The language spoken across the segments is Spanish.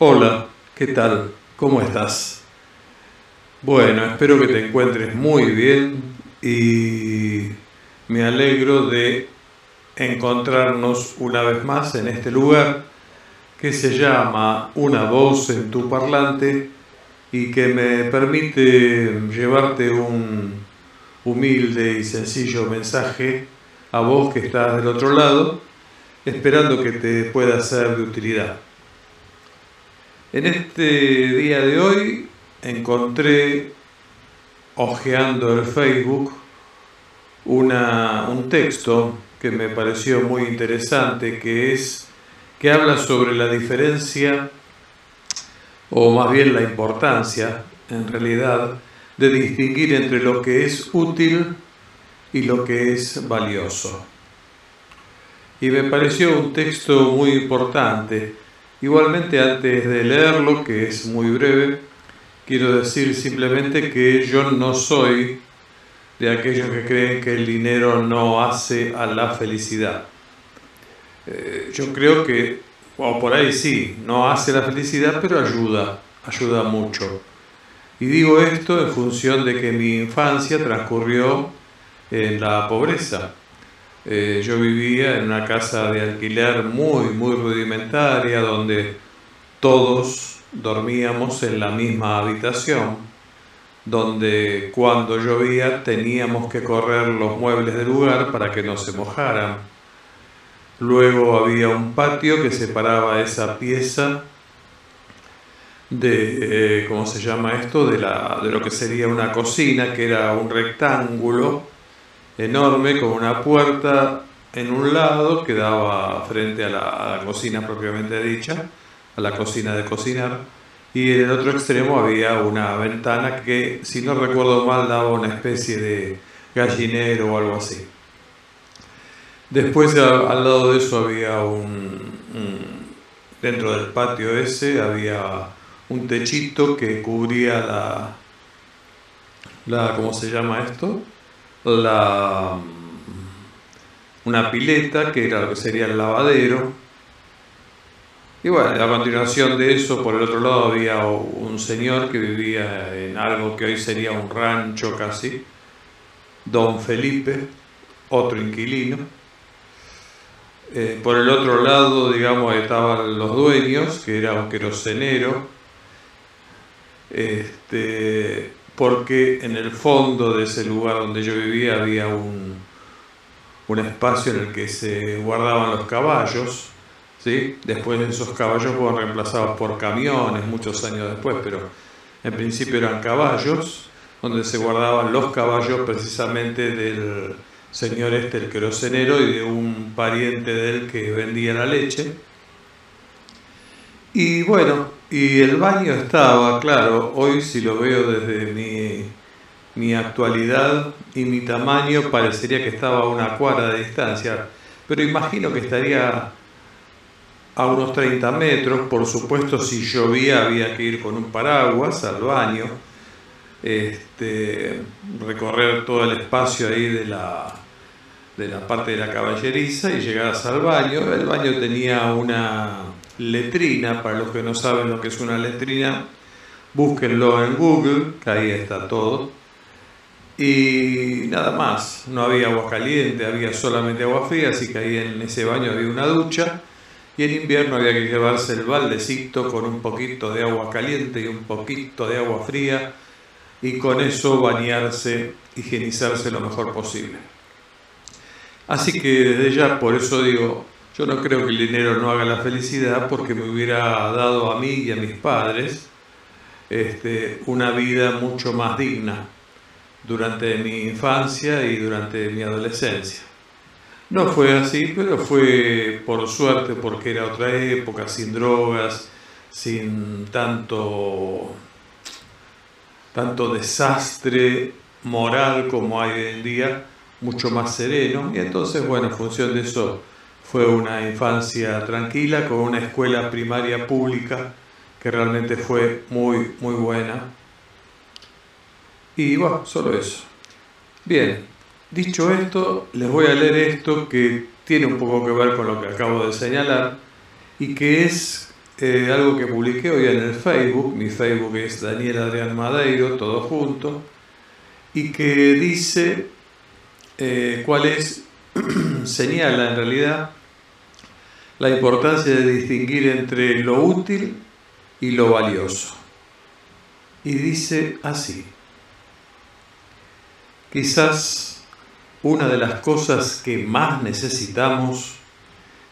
Hola, ¿qué tal? ¿Cómo estás? Bueno, espero que te encuentres muy bien y me alegro de encontrarnos una vez más en este lugar que se llama Una voz en tu parlante y que me permite llevarte un humilde y sencillo mensaje a vos que estás del otro lado, esperando que te pueda ser de utilidad. En este día de hoy encontré, hojeando el Facebook, una, un texto que me pareció muy interesante, que es que habla sobre la diferencia, o más bien la importancia, en realidad, de distinguir entre lo que es útil y lo que es valioso. Y me pareció un texto muy importante Igualmente antes de leerlo, que es muy breve, quiero decir simplemente que yo no soy de aquellos que creen que el dinero no hace a la felicidad. Eh, yo creo que, o por ahí sí, no hace la felicidad, pero ayuda, ayuda mucho. Y digo esto en función de que mi infancia transcurrió en la pobreza. Eh, yo vivía en una casa de alquiler muy, muy rudimentaria, donde todos dormíamos en la misma habitación, donde cuando llovía teníamos que correr los muebles del lugar para que no se mojaran. Luego había un patio que separaba esa pieza de, eh, ¿cómo se llama esto? De, la, de lo que sería una cocina, que era un rectángulo enorme con una puerta en un lado que daba frente a la, cocina propiamente dicha, a la cocina de cocinar, y en el otro extremo había una ventana que, si no recuerdo mal, daba una especie de gallinero o algo así. Después, al lado de eso, había un, dentro del patio ese, había un techito que cubría la, la ¿cómo se llama esto? La, una pileta, que era lo que sería el lavadero. Y bueno, a continuación de eso, por el otro lado había un señor que vivía en algo que hoy sería un rancho casi, don Felipe, otro inquilino. Eh, por el otro lado, digamos, estaban los dueños, que era un querosenero, este, porque en el fondo de ese lugar donde yo vivía había un, un espacio en el que se guardaban los caballos. ¿sí? Después esos caballos fueron reemplazados por camiones muchos años después, pero en principio eran caballos, donde se guardaban los caballos precisamente del señor este, el querosenero, y de un pariente de él que vendía la leche. Y bueno, y el baño estaba, claro, hoy si lo veo desde mi, mi actualidad y mi tamaño, parecería que estaba a una cuadra de distancia, pero imagino que estaría a unos 30 metros, por supuesto si llovía había que ir con un paraguas al baño, este, recorrer todo el espacio ahí de la, de la parte de la caballeriza y llegar al baño. El baño tenía una letrina, para los que no saben lo que es una letrina, búsquenlo en Google, que ahí está todo. Y nada más, no había agua caliente, había solamente agua fría, así que ahí en ese baño había una ducha. Y en invierno había que llevarse el baldecito con un poquito de agua caliente y un poquito de agua fría y con eso bañarse, higienizarse lo mejor posible. Así que desde ya, por eso digo, yo no creo que el dinero no haga la felicidad porque me hubiera dado a mí y a mis padres este, una vida mucho más digna durante mi infancia y durante mi adolescencia. No fue así, pero fue por suerte porque era otra época, sin drogas, sin tanto, tanto desastre moral como hay hoy en día, mucho más sereno. Y entonces, bueno, en función de eso, fue una infancia tranquila con una escuela primaria pública que realmente fue muy, muy buena. Y bueno, solo eso. Bien, dicho esto, les voy a leer esto que tiene un poco que ver con lo que acabo de señalar y que es eh, algo que publiqué hoy en el Facebook, mi Facebook es Daniel Adrián Madeiro, todo junto, y que dice eh, cuál es, señala en realidad la importancia de distinguir entre lo útil y lo valioso. Y dice así, quizás una de las cosas que más necesitamos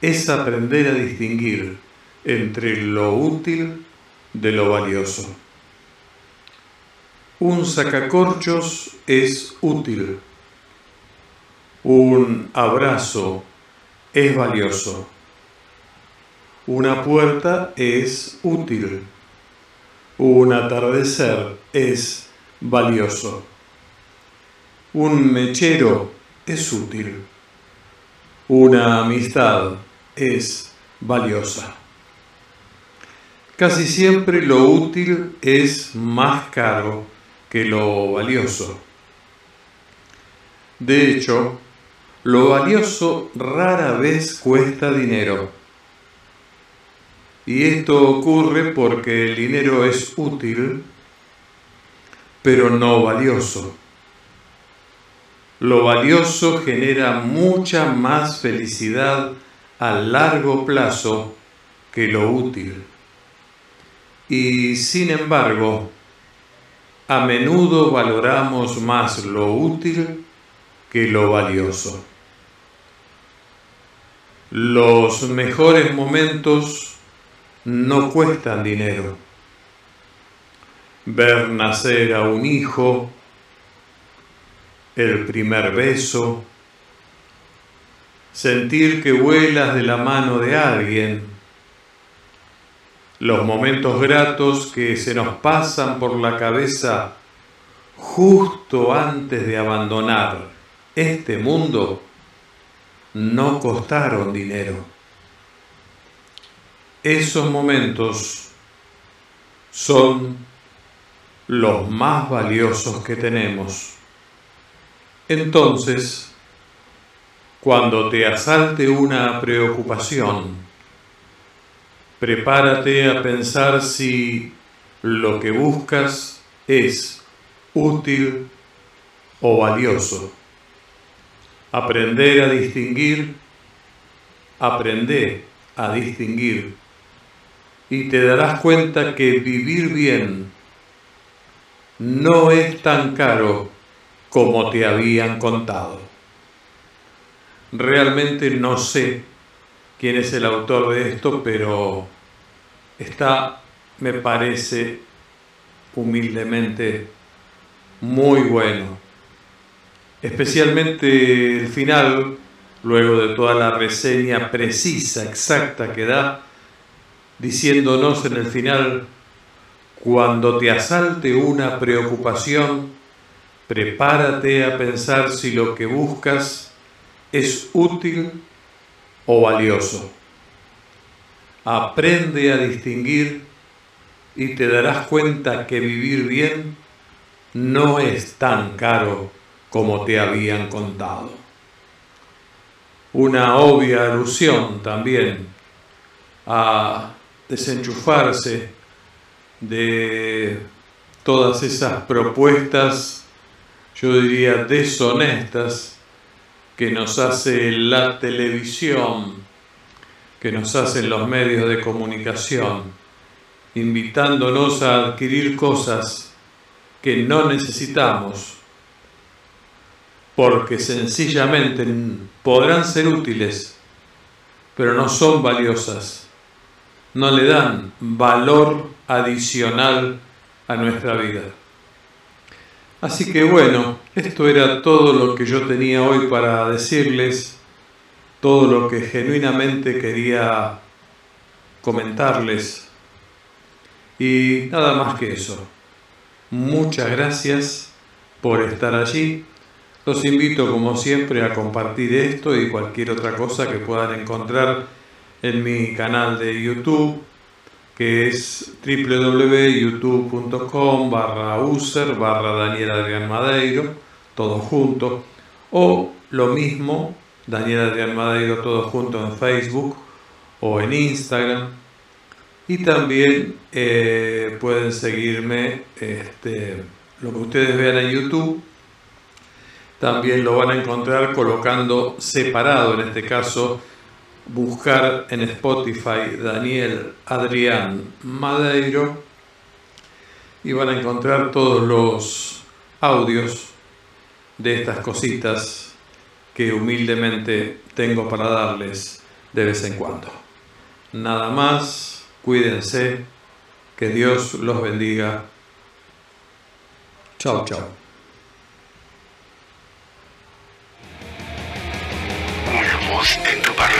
es aprender a distinguir entre lo útil de lo valioso. Un sacacorchos es útil. Un abrazo es valioso. Una puerta es útil. Un atardecer es valioso. Un mechero es útil. Una amistad es valiosa. Casi siempre lo útil es más caro que lo valioso. De hecho, lo valioso rara vez cuesta dinero. Y esto ocurre porque el dinero es útil, pero no valioso. Lo valioso genera mucha más felicidad a largo plazo que lo útil. Y sin embargo, a menudo valoramos más lo útil que lo valioso. Los mejores momentos no cuestan dinero. Ver nacer a un hijo, el primer beso, sentir que vuelas de la mano de alguien, los momentos gratos que se nos pasan por la cabeza justo antes de abandonar este mundo no costaron dinero. Esos momentos son los más valiosos que tenemos. Entonces, cuando te asalte una preocupación, prepárate a pensar si lo que buscas es útil o valioso. Aprender a distinguir, aprender a distinguir y te darás cuenta que vivir bien no es tan caro como te habían contado. Realmente no sé quién es el autor de esto, pero está, me parece, humildemente muy bueno. Especialmente el final, luego de toda la reseña precisa, exacta que da, diciéndonos en el final, cuando te asalte una preocupación, prepárate a pensar si lo que buscas es útil o valioso. Aprende a distinguir y te darás cuenta que vivir bien no es tan caro como te habían contado. Una obvia alusión también a desenchufarse de todas esas propuestas, yo diría deshonestas, que nos hace la televisión, que nos hacen los medios de comunicación, invitándonos a adquirir cosas que no necesitamos, porque sencillamente podrán ser útiles, pero no son valiosas, no le dan valor adicional a nuestra vida. Así que bueno, esto era todo lo que yo tenía hoy para decirles, todo lo que genuinamente quería comentarles. Y nada más que eso. Muchas gracias por estar allí. Los invito como siempre a compartir esto y cualquier otra cosa que puedan encontrar en mi canal de YouTube que es www.youtube.com barra user barra Daniel Adrián Madeiro, todo junto, o lo mismo, Daniel Adrián Madeiro, todo junto en Facebook o en Instagram, Y también eh, pueden seguirme, este, lo que ustedes vean en YouTube, también lo van a encontrar colocando separado, en este caso, buscar en Spotify Daniel Adrián Madeiro y van a encontrar todos los audios de estas cositas que humildemente tengo para darles de vez en cuando. Nada más, cuídense, que Dios los bendiga. Chao, chao. en tu barrio.